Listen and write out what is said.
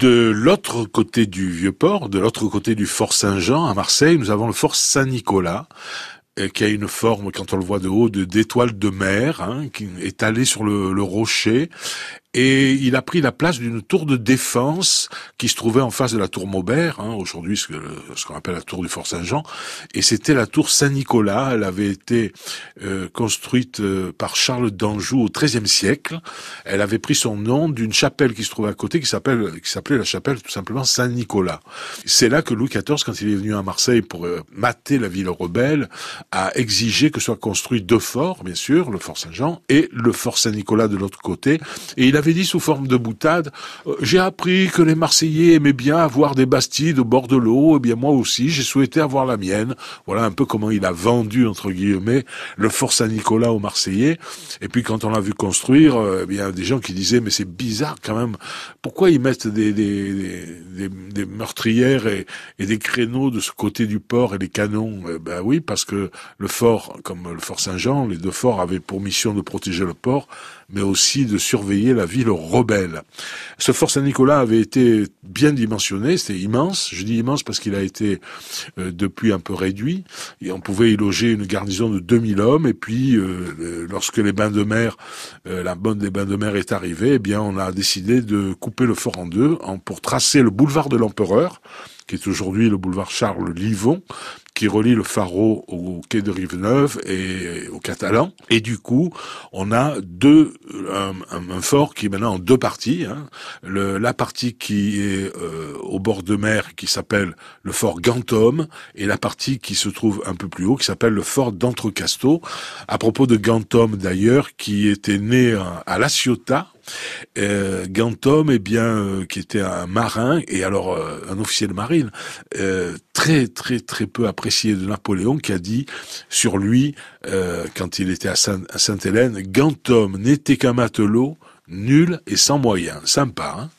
De l'autre côté du Vieux-Port, de l'autre côté du Fort Saint-Jean à Marseille, nous avons le Fort Saint-Nicolas qui a une forme, quand on le voit de haut, d'étoile de mer, hein, qui est étalée sur le rocher et il a pris la place d'une tour de défense qui se trouvait en face de la tour Maubert, hein, aujourd'hui ce, ce qu'on appelle la tour du Fort Saint-Jean, et c'était la tour Saint-Nicolas. Elle avait été euh, construite euh, par Charles d'Anjou au XIIIe siècle. Elle avait pris son nom d'une chapelle qui se trouvait à côté, qui qui s'appelait la chapelle tout simplement Saint-Nicolas. C'est là que Louis XIV, quand il est venu à Marseille pour euh, mater la ville rebelle, a exigé que soit construit deux forts, bien sûr, le Fort Saint-Jean et le Fort Saint-Nicolas de l'autre côté, et il avait dit sous forme de boutade, euh, j'ai appris que les Marseillais aimaient bien avoir des bastides au bord de l'eau, et eh bien moi aussi j'ai souhaité avoir la mienne. Voilà un peu comment il a vendu, entre guillemets, le Fort Saint-Nicolas aux Marseillais. Et puis quand on l'a vu construire, euh, eh bien des gens qui disaient, mais c'est bizarre quand même, pourquoi ils mettent des, des, des, des meurtrières et, et, des créneaux de ce côté du port et des canons? Eh Ben oui, parce que le fort, comme le Fort Saint-Jean, les deux forts avaient pour mission de protéger le port, mais aussi de surveiller la ville rebelle. Ce Fort Saint-Nicolas avait été bien dimensionné, c'était immense. Je dis immense parce qu'il a été euh, depuis un peu réduit. Et on pouvait y loger une garnison de 2000 hommes. Et puis, euh, lorsque les bains de mer, euh, la bonne des bains de mer est arrivée, eh bien, on a décidé de couper le fort en deux en, pour tracer le boulevard de l'Empereur qui est aujourd'hui le boulevard Charles Livon, qui relie le Pharo au quai de Rive-Neuve et au Catalan. Et du coup, on a deux un, un, fort qui est maintenant en deux parties. Hein. Le, la partie qui est euh, au bord de mer, qui s'appelle le fort Gantom, et la partie qui se trouve un peu plus haut, qui s'appelle le fort d'Entrecasteaux. À propos de Gantom, d'ailleurs, qui était né à La Ciotat, euh, Gantom, eh bien, euh, qui était un marin et alors euh, un officier de marine euh, très très très peu apprécié de Napoléon, qui a dit sur lui quand il était à, Sainte-Hélène, Gantom n'était qu'un matelot nul et sans moyens. Sympa, hein?